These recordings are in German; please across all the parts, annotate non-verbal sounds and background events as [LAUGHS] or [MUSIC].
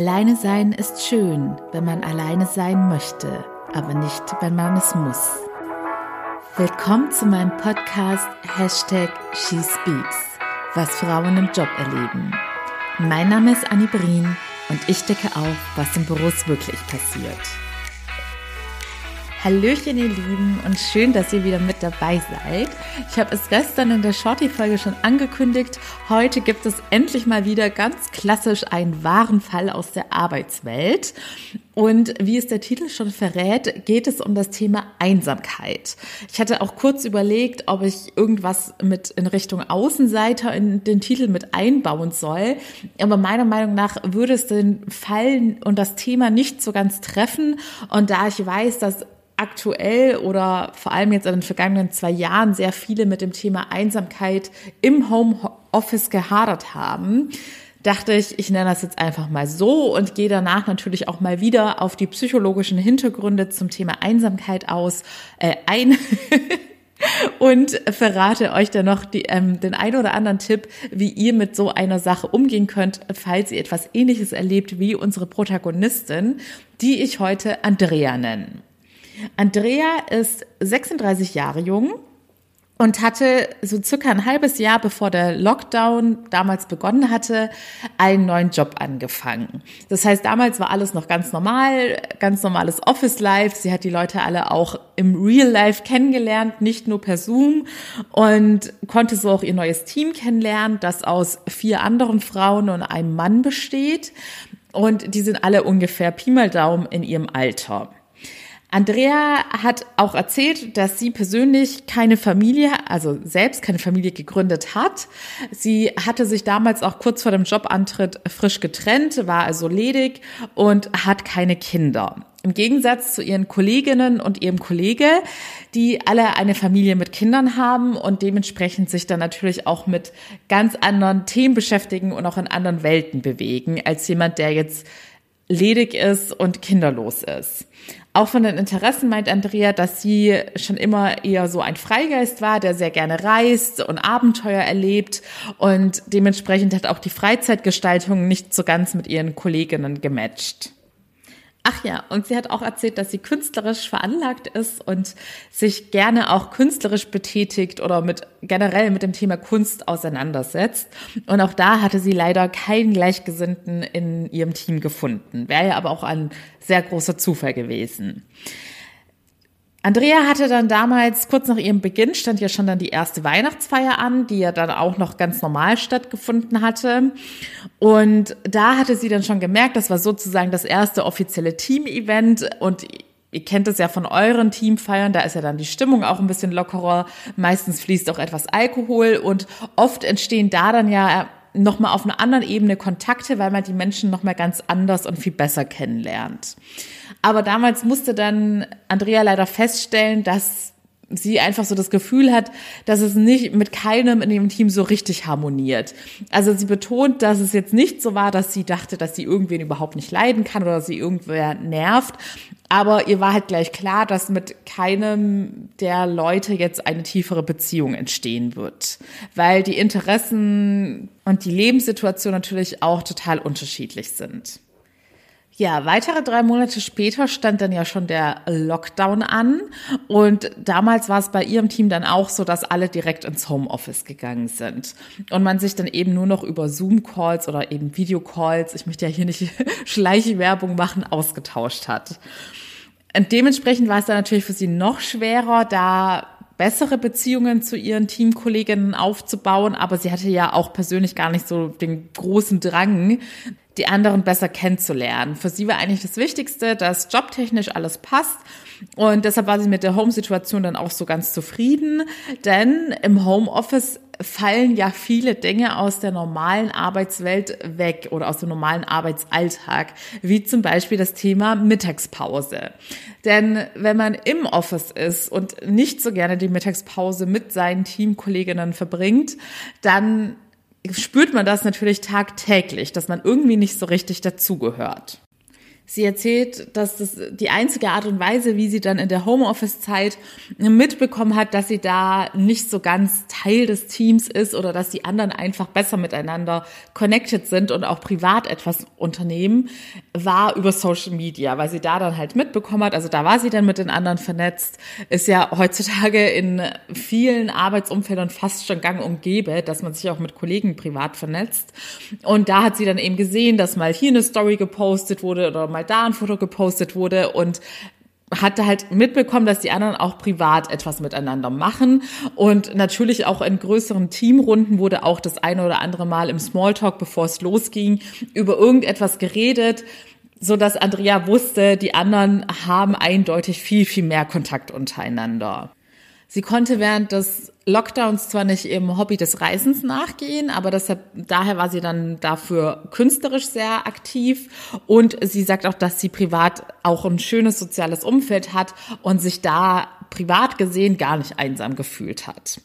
Alleine sein ist schön, wenn man alleine sein möchte, aber nicht, wenn man es muss. Willkommen zu meinem Podcast Hashtag SheSpeaks, was Frauen im Job erleben. Mein Name ist Annie Brien und ich decke auf, was in Büros wirklich passiert. Hallöchen, ihr Lieben, und schön, dass ihr wieder mit dabei seid. Ich habe es gestern in der Shorty-Folge schon angekündigt. Heute gibt es endlich mal wieder ganz klassisch einen wahren Fall aus der Arbeitswelt. Und wie es der Titel schon verrät, geht es um das Thema Einsamkeit. Ich hatte auch kurz überlegt, ob ich irgendwas mit in Richtung Außenseiter in den Titel mit einbauen soll. Aber meiner Meinung nach würde es den Fall und das Thema nicht so ganz treffen. Und da ich weiß, dass aktuell oder vor allem jetzt in den vergangenen zwei Jahren sehr viele mit dem Thema Einsamkeit im Homeoffice gehadert haben, dachte ich, ich nenne das jetzt einfach mal so und gehe danach natürlich auch mal wieder auf die psychologischen Hintergründe zum Thema Einsamkeit aus äh, ein. [LAUGHS] und verrate euch dann noch die, ähm, den ein oder anderen Tipp, wie ihr mit so einer Sache umgehen könnt, falls ihr etwas Ähnliches erlebt wie unsere Protagonistin, die ich heute Andrea nenne. Andrea ist 36 Jahre jung und hatte so circa ein halbes Jahr bevor der Lockdown damals begonnen hatte, einen neuen Job angefangen. Das heißt, damals war alles noch ganz normal, ganz normales Office Life. Sie hat die Leute alle auch im Real Life kennengelernt, nicht nur per Zoom und konnte so auch ihr neues Team kennenlernen, das aus vier anderen Frauen und einem Mann besteht. Und die sind alle ungefähr Pi mal Daumen in ihrem Alter. Andrea hat auch erzählt, dass sie persönlich keine Familie, also selbst keine Familie gegründet hat. Sie hatte sich damals auch kurz vor dem Jobantritt frisch getrennt, war also ledig und hat keine Kinder. Im Gegensatz zu ihren Kolleginnen und ihrem Kollege, die alle eine Familie mit Kindern haben und dementsprechend sich dann natürlich auch mit ganz anderen Themen beschäftigen und auch in anderen Welten bewegen, als jemand, der jetzt ledig ist und kinderlos ist. Auch von den Interessen meint Andrea, dass sie schon immer eher so ein Freigeist war, der sehr gerne reist und Abenteuer erlebt und dementsprechend hat auch die Freizeitgestaltung nicht so ganz mit ihren Kolleginnen gematcht. Ach ja, und sie hat auch erzählt, dass sie künstlerisch veranlagt ist und sich gerne auch künstlerisch betätigt oder mit generell mit dem Thema Kunst auseinandersetzt. Und auch da hatte sie leider keinen Gleichgesinnten in ihrem Team gefunden. Wäre ja aber auch ein sehr großer Zufall gewesen. Andrea hatte dann damals, kurz nach ihrem Beginn, stand ja schon dann die erste Weihnachtsfeier an, die ja dann auch noch ganz normal stattgefunden hatte. Und da hatte sie dann schon gemerkt, das war sozusagen das erste offizielle Team-Event und Ihr kennt es ja von euren Teamfeiern, da ist ja dann die Stimmung auch ein bisschen lockerer. Meistens fließt auch etwas Alkohol und oft entstehen da dann ja nochmal auf einer anderen Ebene Kontakte, weil man die Menschen nochmal ganz anders und viel besser kennenlernt. Aber damals musste dann Andrea leider feststellen, dass sie einfach so das Gefühl hat, dass es nicht mit keinem in ihrem Team so richtig harmoniert. Also sie betont, dass es jetzt nicht so war, dass sie dachte, dass sie irgendwen überhaupt nicht leiden kann oder sie irgendwer nervt. Aber ihr war halt gleich klar, dass mit keinem der Leute jetzt eine tiefere Beziehung entstehen wird, weil die Interessen und die Lebenssituation natürlich auch total unterschiedlich sind. Ja, weitere drei Monate später stand dann ja schon der Lockdown an. Und damals war es bei ihrem Team dann auch so, dass alle direkt ins Homeoffice gegangen sind. Und man sich dann eben nur noch über Zoom-Calls oder eben Videocalls, ich möchte ja hier nicht [LAUGHS] Schleichwerbung machen, ausgetauscht hat. Und dementsprechend war es dann natürlich für sie noch schwerer, da bessere Beziehungen zu ihren Teamkolleginnen aufzubauen, aber sie hatte ja auch persönlich gar nicht so den großen Drang, die anderen besser kennenzulernen. Für sie war eigentlich das Wichtigste, dass jobtechnisch alles passt. Und deshalb war sie mit der Home-Situation dann auch so ganz zufrieden. Denn im Homeoffice fallen ja viele Dinge aus der normalen Arbeitswelt weg oder aus dem normalen Arbeitsalltag, wie zum Beispiel das Thema Mittagspause. Denn wenn man im Office ist und nicht so gerne die Mittagspause mit seinen Teamkolleginnen verbringt, dann spürt man das natürlich tagtäglich, dass man irgendwie nicht so richtig dazugehört. Sie erzählt, dass das die einzige Art und Weise, wie sie dann in der Homeoffice-Zeit mitbekommen hat, dass sie da nicht so ganz Teil des Teams ist oder dass die anderen einfach besser miteinander connected sind und auch privat etwas unternehmen, war über Social Media, weil sie da dann halt mitbekommen hat. Also da war sie dann mit den anderen vernetzt. Ist ja heutzutage in vielen Arbeitsumfeldern fast schon gang und gäbe, dass man sich auch mit Kollegen privat vernetzt. Und da hat sie dann eben gesehen, dass mal hier eine Story gepostet wurde oder mal mal da ein Foto gepostet wurde und hatte halt mitbekommen, dass die anderen auch privat etwas miteinander machen. Und natürlich auch in größeren Teamrunden wurde auch das eine oder andere Mal im Smalltalk, bevor es losging, über irgendetwas geredet, so dass Andrea wusste, die anderen haben eindeutig viel, viel mehr Kontakt untereinander. Sie konnte während des Lockdowns zwar nicht im Hobby des Reisens nachgehen, aber deshalb, daher war sie dann dafür künstlerisch sehr aktiv und sie sagt auch, dass sie privat auch ein schönes soziales Umfeld hat und sich da privat gesehen gar nicht einsam gefühlt hat.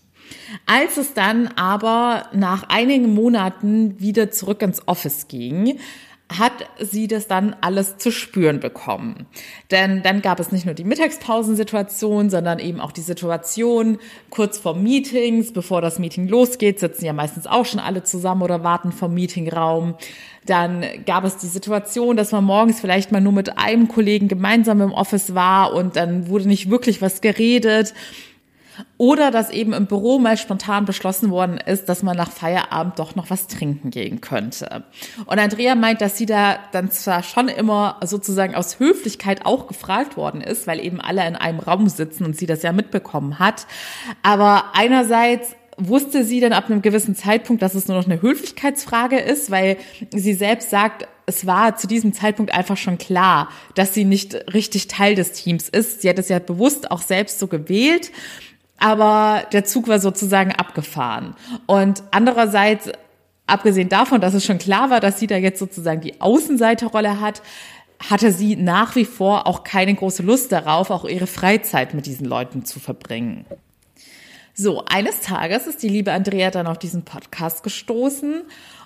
Als es dann aber nach einigen Monaten wieder zurück ins Office ging, hat sie das dann alles zu spüren bekommen. Denn dann gab es nicht nur die Mittagspausensituation, sondern eben auch die Situation kurz vor Meetings, bevor das Meeting losgeht, sitzen ja meistens auch schon alle zusammen oder warten vom Meetingraum. Dann gab es die Situation, dass man morgens vielleicht mal nur mit einem Kollegen gemeinsam im Office war und dann wurde nicht wirklich was geredet. Oder dass eben im Büro mal spontan beschlossen worden ist, dass man nach Feierabend doch noch was trinken gehen könnte. Und Andrea meint, dass sie da dann zwar schon immer sozusagen aus Höflichkeit auch gefragt worden ist, weil eben alle in einem Raum sitzen und sie das ja mitbekommen hat. Aber einerseits wusste sie dann ab einem gewissen Zeitpunkt, dass es nur noch eine Höflichkeitsfrage ist, weil sie selbst sagt, es war zu diesem Zeitpunkt einfach schon klar, dass sie nicht richtig Teil des Teams ist. Sie hat es ja bewusst auch selbst so gewählt aber der Zug war sozusagen abgefahren. Und andererseits, abgesehen davon, dass es schon klar war, dass sie da jetzt sozusagen die Außenseiterrolle hat, hatte sie nach wie vor auch keine große Lust darauf, auch ihre Freizeit mit diesen Leuten zu verbringen. So, eines Tages ist die liebe Andrea dann auf diesen Podcast gestoßen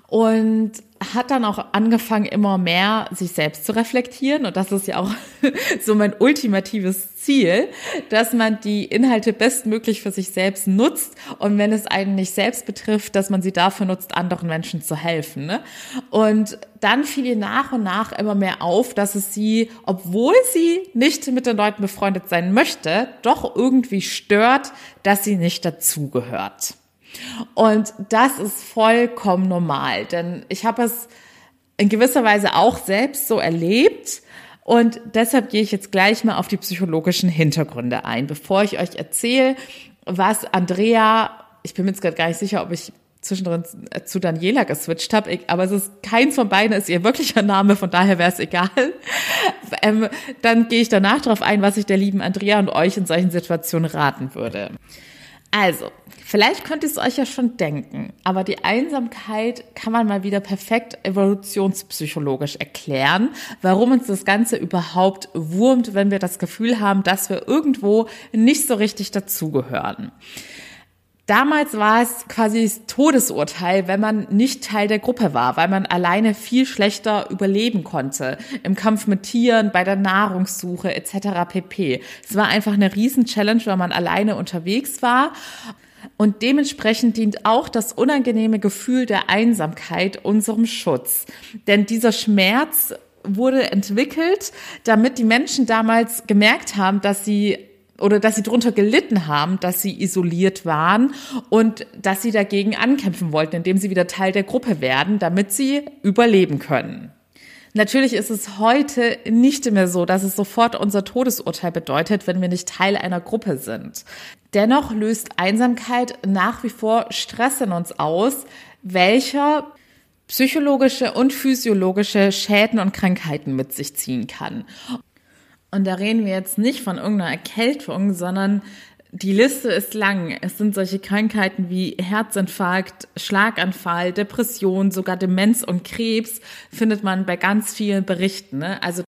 und hat dann auch angefangen, immer mehr sich selbst zu reflektieren. Und das ist ja auch [LAUGHS] so mein ultimatives Ziel, dass man die Inhalte bestmöglich für sich selbst nutzt. Und wenn es einen nicht selbst betrifft, dass man sie dafür nutzt, anderen Menschen zu helfen. Ne? Und dann fiel ihr nach und nach immer mehr auf, dass es sie, obwohl sie nicht mit den Leuten befreundet sein möchte, doch irgendwie stört, dass sie nicht dazugehört. Und das ist vollkommen normal, denn ich habe es in gewisser Weise auch selbst so erlebt. Und deshalb gehe ich jetzt gleich mal auf die psychologischen Hintergründe ein, bevor ich euch erzähle, was Andrea, ich bin mir jetzt gerade gar nicht sicher, ob ich zwischendrin zu Daniela geswitcht habe, aber es ist keins von beiden ist ihr wirklicher Name, von daher wäre es egal. [LAUGHS] Ähm, dann gehe ich danach darauf ein, was ich der lieben Andrea und euch in solchen Situationen raten würde. Also, vielleicht könnt ihr es euch ja schon denken, aber die Einsamkeit kann man mal wieder perfekt evolutionspsychologisch erklären, warum uns das Ganze überhaupt wurmt, wenn wir das Gefühl haben, dass wir irgendwo nicht so richtig dazugehören. Damals war es quasi das Todesurteil, wenn man nicht Teil der Gruppe war, weil man alleine viel schlechter überleben konnte. Im Kampf mit Tieren, bei der Nahrungssuche etc. pp. Es war einfach eine Riesen-Challenge, weil man alleine unterwegs war. Und dementsprechend dient auch das unangenehme Gefühl der Einsamkeit unserem Schutz. Denn dieser Schmerz wurde entwickelt, damit die Menschen damals gemerkt haben, dass sie oder dass sie darunter gelitten haben, dass sie isoliert waren und dass sie dagegen ankämpfen wollten, indem sie wieder Teil der Gruppe werden, damit sie überleben können. Natürlich ist es heute nicht mehr so, dass es sofort unser Todesurteil bedeutet, wenn wir nicht Teil einer Gruppe sind. Dennoch löst Einsamkeit nach wie vor Stress in uns aus, welcher psychologische und physiologische Schäden und Krankheiten mit sich ziehen kann. Und da reden wir jetzt nicht von irgendeiner Erkältung, sondern die Liste ist lang. Es sind solche Krankheiten wie Herzinfarkt, Schlaganfall, Depression, sogar Demenz und Krebs findet man bei ganz vielen Berichten. Ne? Also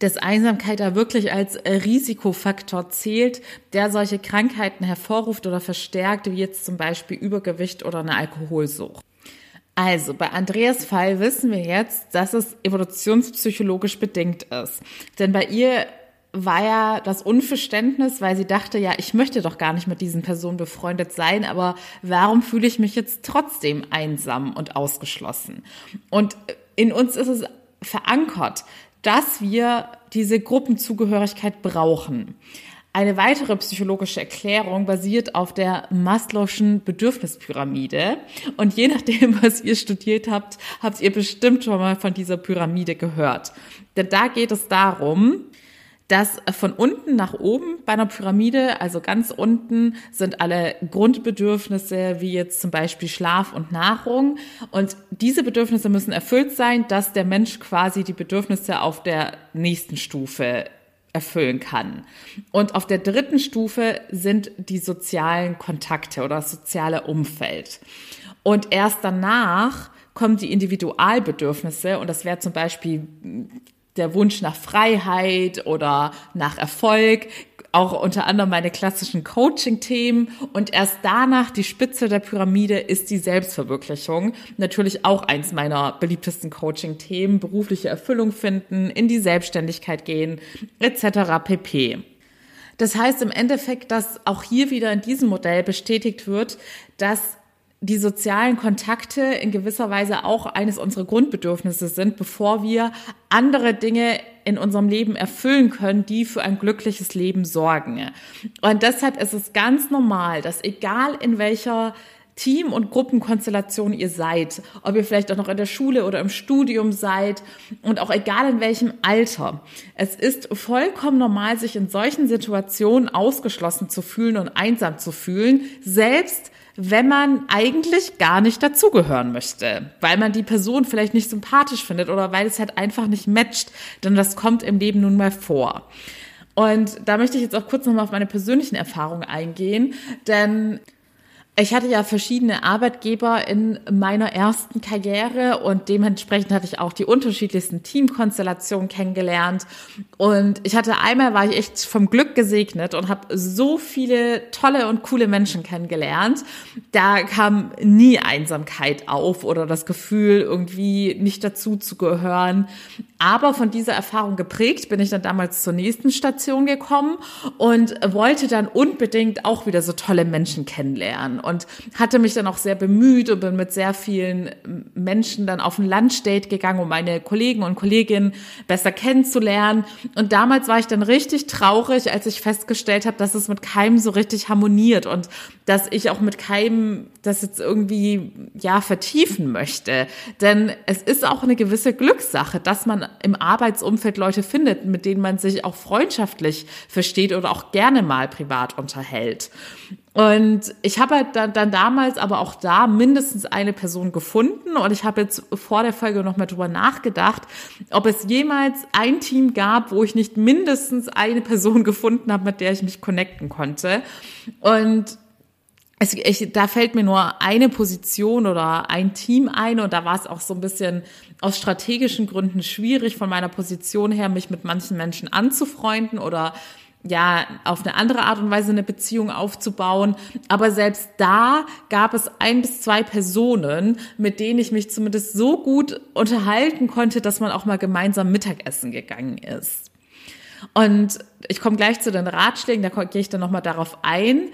dass Einsamkeit da wirklich als Risikofaktor zählt, der solche Krankheiten hervorruft oder verstärkt, wie jetzt zum Beispiel Übergewicht oder eine Alkoholsucht. Also, bei Andreas Fall wissen wir jetzt, dass es evolutionspsychologisch bedingt ist. Denn bei ihr war ja das Unverständnis, weil sie dachte, ja, ich möchte doch gar nicht mit diesen Personen befreundet sein, aber warum fühle ich mich jetzt trotzdem einsam und ausgeschlossen? Und in uns ist es verankert, dass wir diese Gruppenzugehörigkeit brauchen. Eine weitere psychologische Erklärung basiert auf der Maslow'schen Bedürfnispyramide. Und je nachdem, [LAUGHS] was ihr studiert habt, habt ihr bestimmt schon mal von dieser Pyramide gehört. Denn da geht es darum, dass von unten nach oben bei einer Pyramide, also ganz unten, sind alle Grundbedürfnisse, wie jetzt zum Beispiel Schlaf und Nahrung. Und diese Bedürfnisse müssen erfüllt sein, dass der Mensch quasi die Bedürfnisse auf der nächsten Stufe erfüllen kann. Und auf der dritten Stufe sind die sozialen Kontakte oder das soziale Umfeld. Und erst danach kommen die Individualbedürfnisse und das wäre zum Beispiel der Wunsch nach Freiheit oder nach Erfolg, auch unter anderem meine klassischen Coaching-Themen und erst danach die Spitze der Pyramide ist die Selbstverwirklichung. Natürlich auch eins meiner beliebtesten Coaching-Themen, berufliche Erfüllung finden, in die Selbstständigkeit gehen, etc. pp. Das heißt im Endeffekt, dass auch hier wieder in diesem Modell bestätigt wird, dass die sozialen Kontakte in gewisser Weise auch eines unserer Grundbedürfnisse sind, bevor wir andere Dinge in unserem Leben erfüllen können, die für ein glückliches Leben sorgen. Und deshalb ist es ganz normal, dass egal in welcher Team- und Gruppenkonstellation ihr seid, ob ihr vielleicht auch noch in der Schule oder im Studium seid und auch egal in welchem Alter. Es ist vollkommen normal, sich in solchen Situationen ausgeschlossen zu fühlen und einsam zu fühlen, selbst wenn man eigentlich gar nicht dazugehören möchte, weil man die Person vielleicht nicht sympathisch findet oder weil es halt einfach nicht matcht, denn das kommt im Leben nun mal vor. Und da möchte ich jetzt auch kurz nochmal auf meine persönlichen Erfahrungen eingehen, denn ich hatte ja verschiedene Arbeitgeber in meiner ersten Karriere und dementsprechend hatte ich auch die unterschiedlichsten Teamkonstellationen kennengelernt. Und ich hatte einmal war ich echt vom Glück gesegnet und habe so viele tolle und coole Menschen kennengelernt. Da kam nie Einsamkeit auf oder das Gefühl, irgendwie nicht dazu zu gehören. Aber von dieser Erfahrung geprägt bin ich dann damals zur nächsten Station gekommen und wollte dann unbedingt auch wieder so tolle Menschen kennenlernen und hatte mich dann auch sehr bemüht und bin mit sehr vielen Menschen dann auf ein Lunchdate gegangen, um meine Kollegen und Kolleginnen besser kennenzulernen. Und damals war ich dann richtig traurig, als ich festgestellt habe, dass es mit keinem so richtig harmoniert und dass ich auch mit keinem das jetzt irgendwie ja vertiefen möchte. Denn es ist auch eine gewisse Glückssache, dass man im Arbeitsumfeld Leute findet, mit denen man sich auch freundschaftlich versteht oder auch gerne mal privat unterhält. Und ich habe halt dann, dann damals aber auch da mindestens eine Person gefunden und ich habe jetzt vor der Folge noch mal drüber nachgedacht, ob es jemals ein Team gab, wo ich nicht mindestens eine Person [LAUGHS] gefunden habe, mit der ich mich connecten konnte. Und es, ich, da fällt mir nur eine Position oder ein Team ein und da war es auch so ein bisschen aus strategischen Gründen schwierig von meiner Position her, mich mit manchen Menschen anzufreunden oder ja, auf eine andere Art und Weise eine Beziehung aufzubauen. Aber selbst da gab es ein bis zwei Personen, mit denen ich mich zumindest so gut unterhalten konnte, dass man auch mal gemeinsam Mittagessen gegangen ist. Und ich komme gleich zu den Ratschlägen, da gehe ich dann nochmal darauf ein.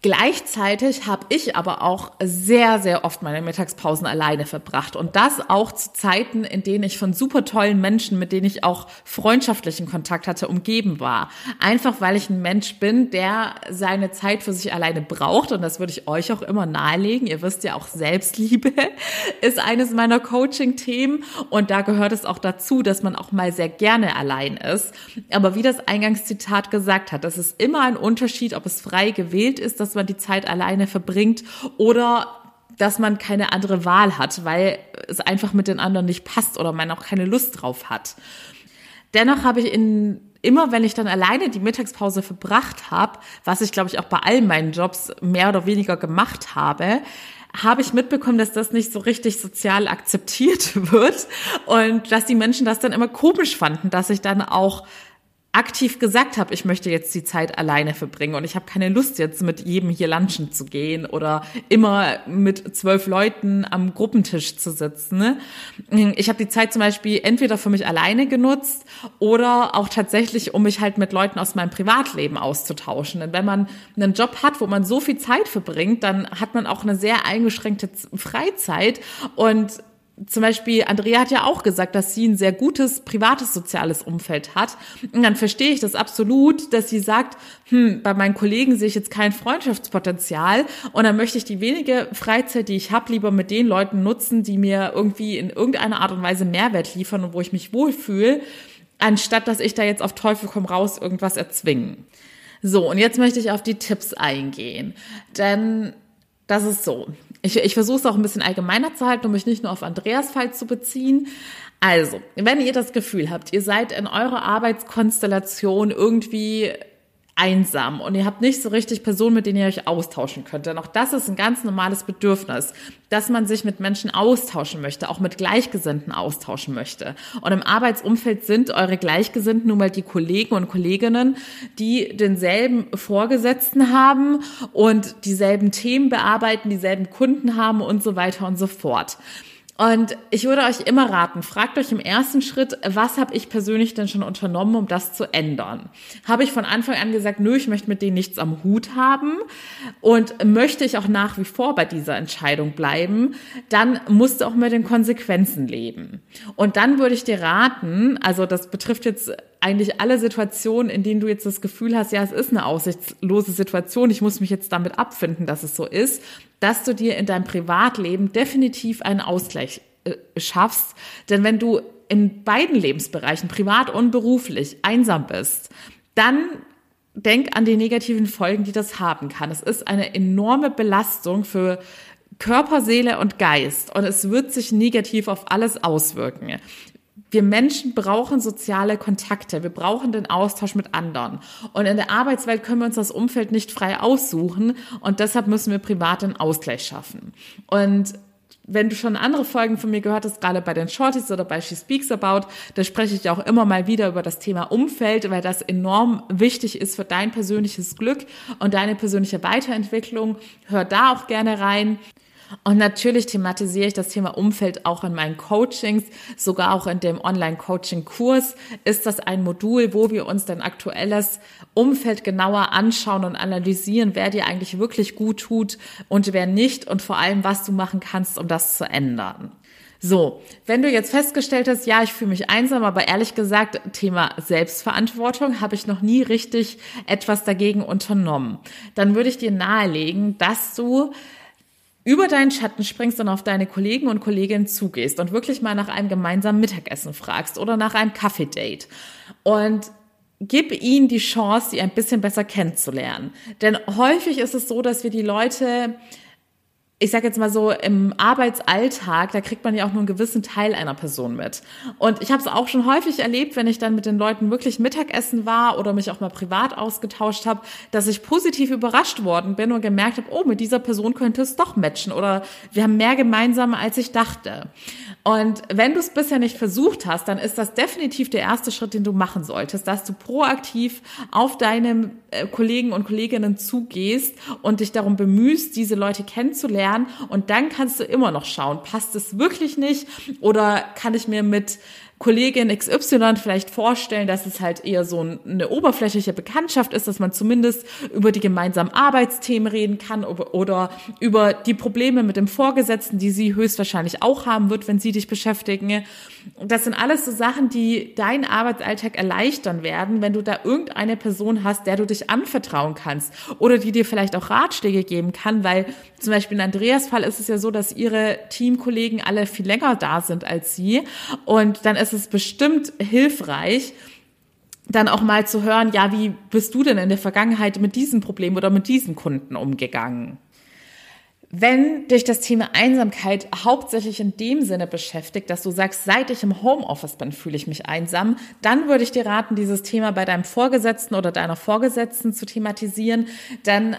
Gleichzeitig habe ich aber auch sehr, sehr oft meine Mittagspausen alleine verbracht. Und das auch zu Zeiten, in denen ich von super tollen Menschen, mit denen ich auch freundschaftlichen Kontakt hatte, umgeben war. Einfach weil ich ein Mensch bin, der seine Zeit für sich alleine braucht. Und das würde ich euch auch immer nahelegen. Ihr wisst ja auch, Selbstliebe [LAUGHS] ist eines meiner Coaching-Themen. Und da gehört es auch dazu, dass man auch mal sehr gerne allein ist. Aber wie das Eingangszitat gesagt hat, das ist immer ein Unterschied, ob es frei gewählt ist, dass man die Zeit alleine verbringt oder dass man keine andere Wahl hat, weil es einfach mit den anderen nicht passt oder man auch keine Lust drauf hat. Dennoch habe ich in immer wenn ich dann alleine die Mittagspause verbracht habe, was ich glaube ich auch bei all meinen Jobs mehr oder weniger gemacht habe, habe ich mitbekommen, dass das nicht so richtig sozial akzeptiert [LAUGHS] wird und dass die Menschen das dann immer komisch fanden, dass ich dann auch aktiv gesagt habe, ich möchte jetzt die Zeit alleine verbringen und ich habe keine Lust jetzt mit jedem hier lunchen zu gehen oder immer mit zwölf Leuten am Gruppentisch zu sitzen. Ne? Ich habe die Zeit zum Beispiel entweder für mich alleine genutzt oder auch tatsächlich, um mich halt mit Leuten aus meinem Privatleben auszutauschen. Denn wenn man einen Job hat, wo man so viel Zeit verbringt, dann hat man auch eine sehr eingeschränkte Freizeit und zum Beispiel, Andrea hat ja auch gesagt, dass sie ein sehr gutes privates soziales Umfeld hat. Und dann verstehe ich das absolut, dass sie sagt, hm, bei meinen Kollegen sehe ich jetzt kein Freundschaftspotenzial und dann möchte ich die wenige Freizeit, die ich habe, lieber mit den Leuten nutzen, die mir irgendwie in irgendeiner Art und Weise Mehrwert liefern und wo ich mich wohlfühle, anstatt dass ich da jetzt auf Teufel komm raus irgendwas erzwingen. So, und jetzt möchte ich auf die Tipps eingehen. Denn das ist so ich, ich versuche es auch ein bisschen allgemeiner zu halten, um mich nicht nur auf Andreas Fall zu beziehen. Also, wenn ihr das Gefühl habt, ihr seid in eurer Arbeitskonstellation irgendwie einsam und ihr habt nicht so richtig Personen, mit denen ihr euch austauschen könnt. Denn auch das ist ein ganz normales Bedürfnis, dass man sich mit Menschen austauschen möchte, auch mit Gleichgesinnten austauschen möchte. Und im Arbeitsumfeld sind eure Gleichgesinnten nun mal die Kollegen und Kolleginnen, die denselben Vorgesetzten haben und dieselben Themen bearbeiten, dieselben Kunden haben und so weiter und so fort. Und ich würde euch immer raten, fragt euch im ersten Schritt, was habe ich persönlich denn schon unternommen, um das zu ändern? Habe ich von Anfang an gesagt, nö, ich möchte mit denen nichts am Hut haben und möchte ich auch nach wie vor bei dieser Entscheidung bleiben, dann musst du auch mit den Konsequenzen leben. Und dann würde ich dir raten, also das betrifft jetzt eigentlich alle Situationen, in denen du jetzt das Gefühl hast, ja, es ist eine aussichtslose Situation, ich muss mich jetzt damit abfinden, dass es so ist, dass du dir in deinem Privatleben definitiv einen Ausgleich äh, schaffst. Denn wenn du in beiden Lebensbereichen, privat und beruflich, einsam bist, dann denk an die negativen Folgen, die das haben kann. Es ist eine enorme Belastung für Körper, Seele und Geist und es wird sich negativ auf alles auswirken. Wir Menschen brauchen soziale Kontakte. Wir brauchen den Austausch mit anderen. Und in der Arbeitswelt können wir uns das Umfeld nicht frei aussuchen. Und deshalb müssen wir privat einen Ausgleich schaffen. Und wenn du schon andere Folgen von mir gehört hast, gerade bei den Shorties oder bei She Speaks About, da spreche ich auch immer mal wieder über das Thema Umfeld, weil das enorm wichtig ist für dein persönliches Glück und deine persönliche Weiterentwicklung. Hör da auch gerne rein. Und natürlich thematisiere ich das Thema Umfeld auch in meinen Coachings, sogar auch in dem Online-Coaching-Kurs ist das ein Modul, wo wir uns dein aktuelles Umfeld genauer anschauen und analysieren, wer dir eigentlich wirklich gut tut und wer nicht und vor allem, was du machen kannst, um das zu ändern. So, wenn du jetzt festgestellt hast, ja, ich fühle mich einsam, aber ehrlich gesagt, Thema Selbstverantwortung habe ich noch nie richtig etwas dagegen unternommen, dann würde ich dir nahelegen, dass du über deinen Schatten springst und auf deine Kollegen und Kolleginnen zugehst und wirklich mal nach einem gemeinsamen Mittagessen fragst oder nach einem Kaffee-Date. Und gib ihnen die Chance, sie ein bisschen besser kennenzulernen. Denn häufig ist es so, dass wir die Leute ich sage jetzt mal so, im Arbeitsalltag, da kriegt man ja auch nur einen gewissen Teil einer Person mit. Und ich habe es auch schon häufig erlebt, wenn ich dann mit den Leuten wirklich Mittagessen war oder mich auch mal privat ausgetauscht habe, dass ich positiv überrascht worden bin und gemerkt habe, oh, mit dieser Person könnte es doch matchen oder wir haben mehr gemeinsam, als ich dachte. Und wenn du es bisher nicht versucht hast, dann ist das definitiv der erste Schritt, den du machen solltest, dass du proaktiv auf deine äh, Kollegen und Kolleginnen zugehst und dich darum bemühst, diese Leute kennenzulernen. Lernen und dann kannst du immer noch schauen, passt es wirklich nicht oder kann ich mir mit Kollegin XY vielleicht vorstellen, dass es halt eher so eine oberflächliche Bekanntschaft ist, dass man zumindest über die gemeinsamen Arbeitsthemen reden kann oder über die Probleme mit dem Vorgesetzten, die sie höchstwahrscheinlich auch haben wird, wenn sie dich beschäftigen. Das sind alles so Sachen, die deinen Arbeitsalltag erleichtern werden, wenn du da irgendeine Person hast, der du dich anvertrauen kannst oder die dir vielleicht auch Ratschläge geben kann, weil zum Beispiel in Andreas Fall ist es ja so, dass ihre Teamkollegen alle viel länger da sind als sie und dann ist ist es bestimmt hilfreich, dann auch mal zu hören, ja, wie bist du denn in der Vergangenheit mit diesem Problem oder mit diesen Kunden umgegangen? Wenn dich das Thema Einsamkeit hauptsächlich in dem Sinne beschäftigt, dass du sagst, seit ich im Homeoffice bin, fühle ich mich einsam, dann würde ich dir raten, dieses Thema bei deinem Vorgesetzten oder deiner Vorgesetzten zu thematisieren, denn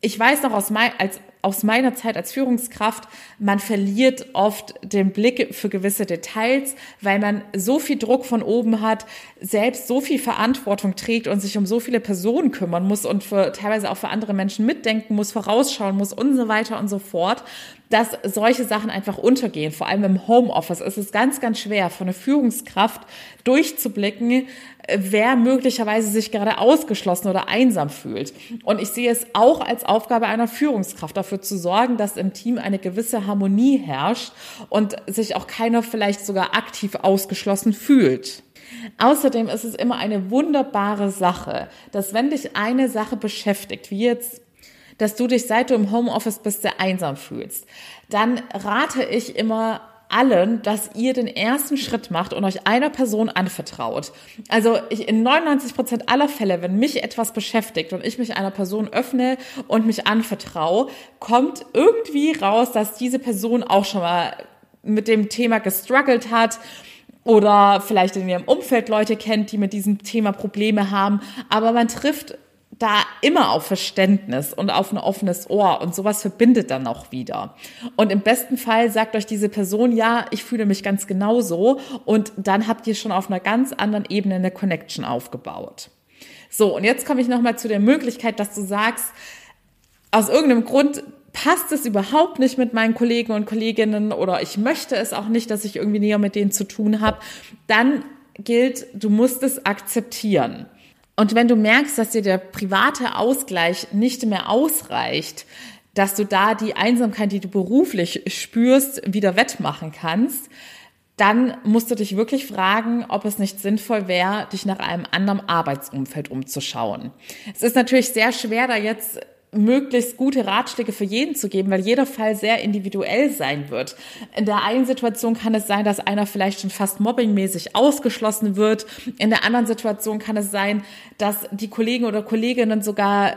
ich weiß noch aus mein, als aus meiner Zeit als Führungskraft, man verliert oft den Blick für gewisse Details, weil man so viel Druck von oben hat, selbst so viel Verantwortung trägt und sich um so viele Personen kümmern muss und für, teilweise auch für andere Menschen mitdenken muss, vorausschauen muss und so weiter und so fort, dass solche Sachen einfach untergehen. Vor allem im Homeoffice ist es ganz, ganz schwer, von einer Führungskraft durchzublicken, wer möglicherweise sich gerade ausgeschlossen oder einsam fühlt. Und ich sehe es auch als Aufgabe einer Führungskraft, dafür zu sorgen, dass im Team eine gewisse Harmonie herrscht und sich auch keiner vielleicht sogar aktiv ausgeschlossen fühlt. Außerdem ist es immer eine wunderbare Sache, dass wenn dich eine Sache beschäftigt, wie jetzt dass du dich, seit du im Homeoffice bist, sehr einsam fühlst, dann rate ich immer allen, dass ihr den ersten Schritt macht und euch einer Person anvertraut. Also ich, in 99 Prozent aller Fälle, wenn mich etwas beschäftigt und ich mich einer Person öffne und mich anvertraue, kommt irgendwie raus, dass diese Person auch schon mal mit dem Thema gestruggelt hat oder vielleicht in ihrem Umfeld Leute kennt, die mit diesem Thema Probleme haben. Aber man trifft da immer auf Verständnis und auf ein offenes Ohr und sowas verbindet dann auch wieder. Und im besten Fall sagt euch diese Person, ja, ich fühle mich ganz genauso und dann habt ihr schon auf einer ganz anderen Ebene eine Connection aufgebaut. So, und jetzt komme ich nochmal zu der Möglichkeit, dass du sagst, aus irgendeinem Grund passt es überhaupt nicht mit meinen Kollegen und Kolleginnen oder ich möchte es auch nicht, dass ich irgendwie näher mit denen zu tun habe, dann gilt, du musst es akzeptieren. Und wenn du merkst, dass dir der private Ausgleich nicht mehr ausreicht, dass du da die Einsamkeit, die du beruflich spürst, wieder wettmachen kannst, dann musst du dich wirklich fragen, ob es nicht sinnvoll wäre, dich nach einem anderen Arbeitsumfeld umzuschauen. Es ist natürlich sehr schwer, da jetzt möglichst gute Ratschläge für jeden zu geben, weil jeder Fall sehr individuell sein wird. In der einen Situation kann es sein, dass einer vielleicht schon fast mobbingmäßig ausgeschlossen wird. In der anderen Situation kann es sein, dass die Kollegen oder Kolleginnen sogar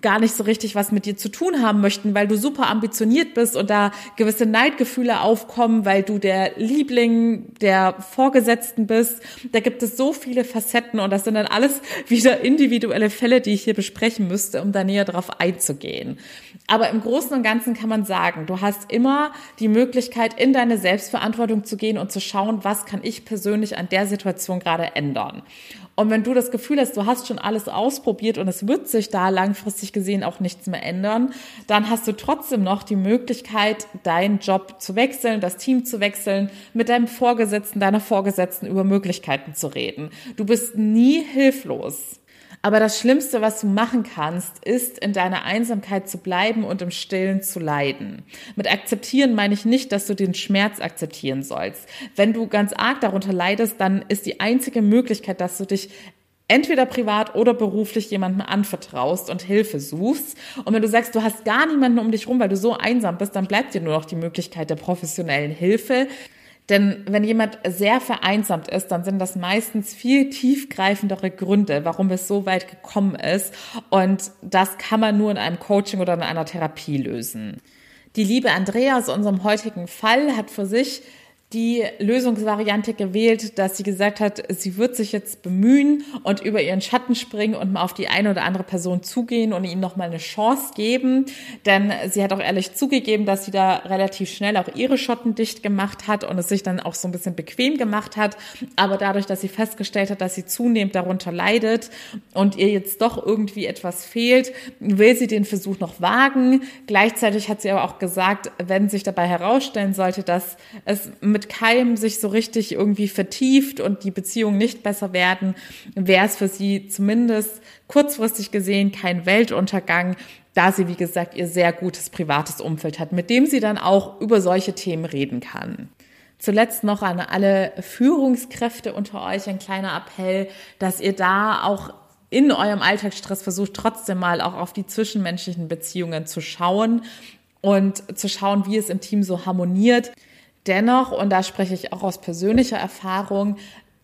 gar nicht so richtig was mit dir zu tun haben möchten, weil du super ambitioniert bist und da gewisse Neidgefühle aufkommen, weil du der Liebling der Vorgesetzten bist. Da gibt es so viele Facetten und das sind dann alles [LAUGHS] wieder individuelle Fälle, die ich hier besprechen müsste, um da näher drauf einzugehen. Aber im Großen und Ganzen kann man sagen, du hast immer die Möglichkeit, in deine Selbstverantwortung zu gehen und zu schauen, was kann ich persönlich an der Situation gerade ändern. Und wenn du das Gefühl hast, du hast schon alles ausprobiert und es wird sich da langfristig gesehen auch nichts mehr ändern, dann hast du trotzdem noch die Möglichkeit, deinen Job zu wechseln, das Team zu wechseln, mit deinem Vorgesetzten, deiner Vorgesetzten über Möglichkeiten zu reden. Du bist nie hilflos. Aber das Schlimmste, was du machen kannst, ist, in deiner Einsamkeit zu bleiben und im Stillen zu leiden. Mit akzeptieren meine ich nicht, dass du den Schmerz akzeptieren sollst. Wenn du ganz arg darunter leidest, dann ist die einzige Möglichkeit, dass du dich entweder privat oder beruflich jemandem anvertraust und Hilfe suchst. Und wenn du sagst, du hast gar niemanden um dich rum, weil du so einsam bist, dann bleibt dir nur noch die Möglichkeit der professionellen Hilfe. Denn wenn jemand sehr vereinsamt ist, dann sind das meistens viel tiefgreifendere Gründe, warum es so weit gekommen ist. Und das kann man nur in einem Coaching oder in einer Therapie lösen. Die liebe Andrea aus unserem heutigen Fall hat für sich die Lösungsvariante gewählt, dass sie gesagt hat, sie wird sich jetzt bemühen und über ihren Schatten springen und mal auf die eine oder andere Person zugehen und ihnen nochmal eine Chance geben. Denn sie hat auch ehrlich zugegeben, dass sie da relativ schnell auch ihre Schotten dicht gemacht hat und es sich dann auch so ein bisschen bequem gemacht hat. Aber dadurch, dass sie festgestellt hat, dass sie zunehmend darunter leidet und ihr jetzt doch irgendwie etwas fehlt, will sie den Versuch noch wagen. Gleichzeitig hat sie aber auch gesagt, wenn sich dabei herausstellen sollte, dass es mit mit keinem sich so richtig irgendwie vertieft und die Beziehungen nicht besser werden, wäre es für sie zumindest kurzfristig gesehen kein Weltuntergang, da sie, wie gesagt, ihr sehr gutes privates Umfeld hat, mit dem sie dann auch über solche Themen reden kann. Zuletzt noch an alle Führungskräfte unter euch ein kleiner Appell, dass ihr da auch in eurem Alltagsstress versucht, trotzdem mal auch auf die zwischenmenschlichen Beziehungen zu schauen und zu schauen, wie es im Team so harmoniert. Dennoch, und da spreche ich auch aus persönlicher Erfahrung,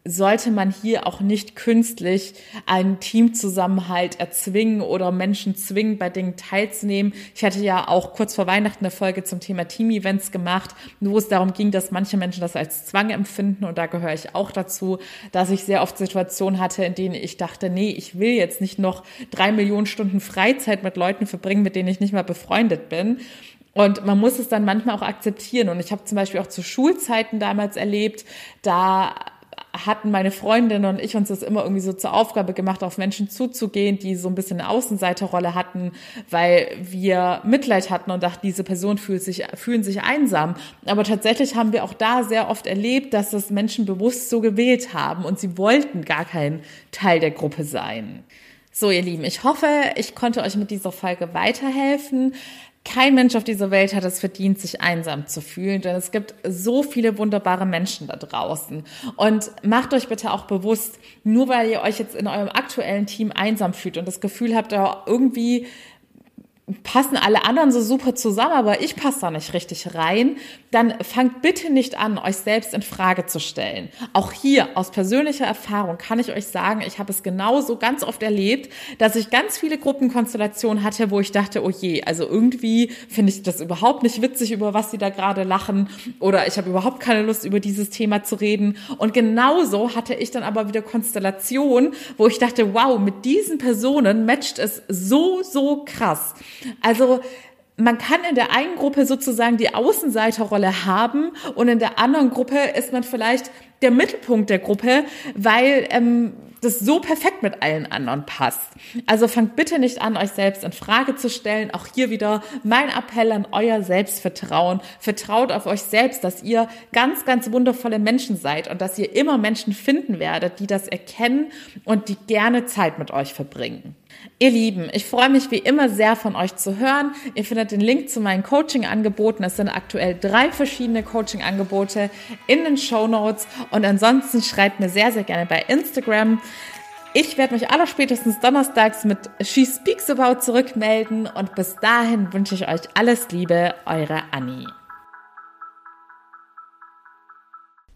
sollte man hier auch nicht künstlich einen Teamzusammenhalt erzwingen oder Menschen zwingen, bei Dingen teilzunehmen. Ich hatte ja auch kurz vor Weihnachten eine Folge zum Thema Team-Events gemacht, wo es darum ging, dass manche Menschen das als Zwang empfinden und da gehöre ich auch dazu, dass ich sehr oft Situationen hatte, in denen ich dachte, nee, ich will jetzt nicht noch drei Millionen Stunden Freizeit mit Leuten verbringen, mit denen ich nicht mal befreundet bin. Und man muss es dann manchmal auch akzeptieren. Und ich habe zum Beispiel auch zu Schulzeiten damals erlebt, da hatten meine Freundin und ich uns das immer irgendwie so zur Aufgabe gemacht, auf Menschen zuzugehen, die so ein bisschen eine Außenseiterrolle hatten, weil wir Mitleid hatten und dachten, diese Person fühlt sich, fühlen sich einsam. Aber tatsächlich haben wir auch da sehr oft erlebt, dass das Menschen bewusst so gewählt haben und sie wollten gar kein Teil der Gruppe sein. So, ihr Lieben, ich hoffe, ich konnte euch mit dieser Folge weiterhelfen. Kein Mensch auf dieser Welt hat es verdient, sich einsam zu fühlen, denn es gibt so viele wunderbare Menschen da draußen. Und macht euch bitte auch bewusst, nur weil ihr euch jetzt in eurem aktuellen Team einsam fühlt und das Gefühl habt, irgendwie passen alle anderen so super zusammen, aber ich passe da nicht richtig rein, dann fangt bitte nicht an, euch selbst in Frage zu stellen. Auch hier aus persönlicher Erfahrung kann ich euch sagen, ich habe es genauso ganz oft erlebt, dass ich ganz viele Gruppenkonstellationen hatte, wo ich dachte, oh je, also irgendwie finde ich das überhaupt nicht witzig, über was sie da gerade lachen oder ich habe überhaupt keine Lust, über dieses Thema zu reden. Und genauso hatte ich dann aber wieder Konstellationen, wo ich dachte, wow, mit diesen Personen matcht es so, so krass. Also man kann in der einen Gruppe sozusagen die Außenseiterrolle haben und in der anderen Gruppe ist man vielleicht der Mittelpunkt der Gruppe, weil ähm, das so perfekt mit allen anderen passt. Also fangt bitte nicht an, euch selbst in Frage zu stellen. Auch hier wieder mein Appell an euer Selbstvertrauen. Vertraut auf euch selbst, dass ihr ganz, ganz wundervolle Menschen seid und dass ihr immer Menschen finden werdet, die das erkennen und die gerne Zeit mit euch verbringen. Ihr Lieben, ich freue mich wie immer sehr von euch zu hören. Ihr findet den Link zu meinen Coaching-Angeboten. Es sind aktuell drei verschiedene Coaching-Angebote in den Show Notes. Und ansonsten schreibt mir sehr, sehr gerne bei Instagram. Ich werde mich allerspätestens donnerstags mit She Speaks About zurückmelden. Und bis dahin wünsche ich euch alles Liebe, eure Annie.